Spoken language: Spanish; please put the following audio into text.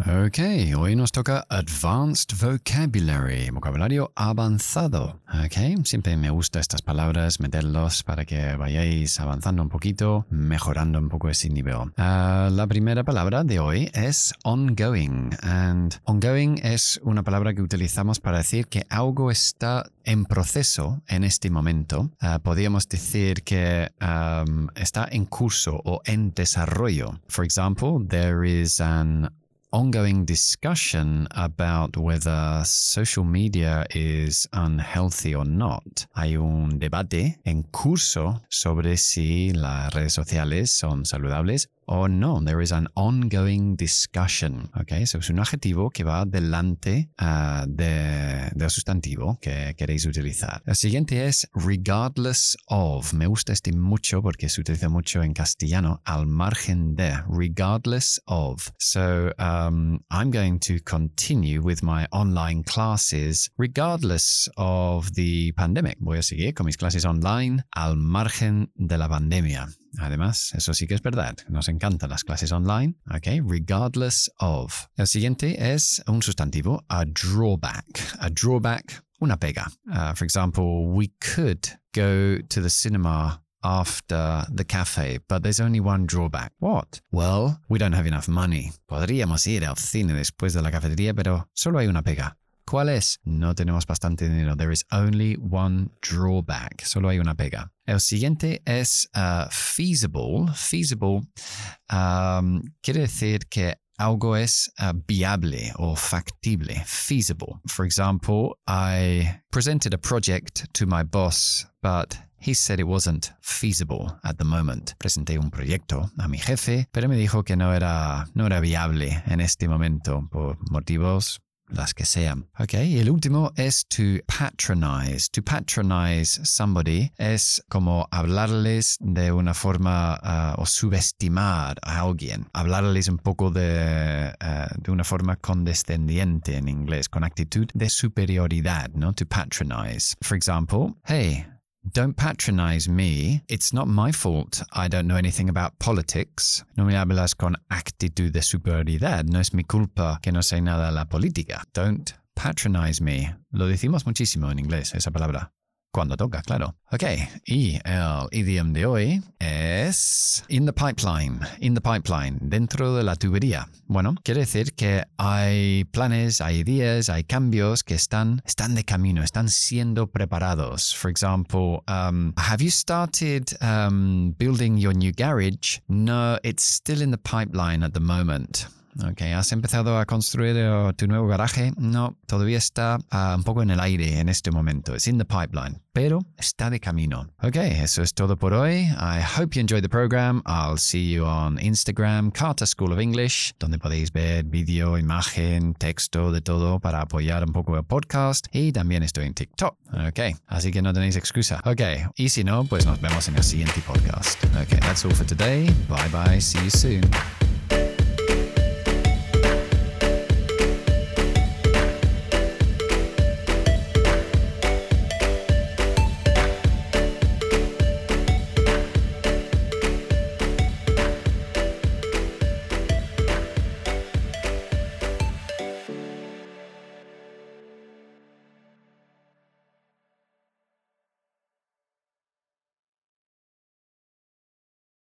Ok, hoy nos toca Advanced Vocabulary, vocabulario avanzado. Ok, siempre me gusta estas palabras, meterlos para que vayáis avanzando un poquito, mejorando un poco ese nivel. Ah, la primera palabra de hoy es ongoing. And ongoing es una palabra que utilizamos para decir que algo está en proceso en este momento. Ah, podríamos decir que um, está en curso o en desarrollo. For example, there is an ongoing discussion about whether social media is unhealthy or not. Hay un debate en curso sobre si las redes sociales son saludables o no. There is an ongoing discussion. Okay, so es un adjetivo que va delante uh, de, del sustantivo que queréis utilizar. El siguiente es regardless of. Me gusta este mucho porque se utiliza mucho en castellano al margen de. Regardless of. So um, I'm going to continue with my online classes regardless of the pandemic. Voy a seguir con mis clases online al margen de la pandemia. Además, eso sí que es verdad. Encantan las clases online, ¿ok? Regardless of. El siguiente es un sustantivo, a drawback. A drawback, una pega. Uh, for example, we could go to the cinema after the cafe, but there's only one drawback. What? Well, we don't have enough money. Podríamos ir al cine después de la cafetería, pero solo hay una pega. ¿Cuál es? No tenemos bastante dinero. There is only one drawback. Solo hay una pega. El siguiente es uh, feasible. Feasible um, quiere decir que algo es uh, viable or factible, feasible. For example, I presented a project to my boss, but he said it wasn't feasible at the moment. Presenté un proyecto a mi jefe, pero me dijo que no era, no era viable en este momento por motivos las que sean. Ok, y el último es to patronize. To patronize somebody es como hablarles de una forma uh, o subestimar a alguien. Hablarles un poco de, uh, de una forma condescendiente en inglés, con actitud de superioridad, ¿no? To patronize. For example, hey, Don't patronize me. It's not my fault. I don't know anything about politics. No me hablas con actitud de superioridad. No es mi culpa que no sé nada de la política. Don't patronize me. Lo decimos muchísimo en inglés, esa palabra. Cuando toca, claro. Ok, y el idioma de hoy es in the pipeline, in the pipeline, dentro de la tubería. Bueno, quiere decir que hay planes, hay ideas, hay cambios que están, están de camino, están siendo preparados. For example, um, have you started um, building your new garage? No, it's still in the pipeline at the moment. Ok, ¿has empezado a construir uh, tu nuevo garaje? No, todavía está uh, un poco en el aire en este momento. It's in the pipeline, pero está de camino. Ok, eso es todo por hoy. I hope you enjoyed the program. I'll see you on Instagram, Carter School of English, donde podéis ver vídeo, imagen, texto, de todo para apoyar un poco el podcast. Y también estoy en TikTok. Ok, así que no tenéis excusa. Ok, y si no, pues nos vemos en el siguiente podcast. Ok, that's all for today. Bye bye, see you soon.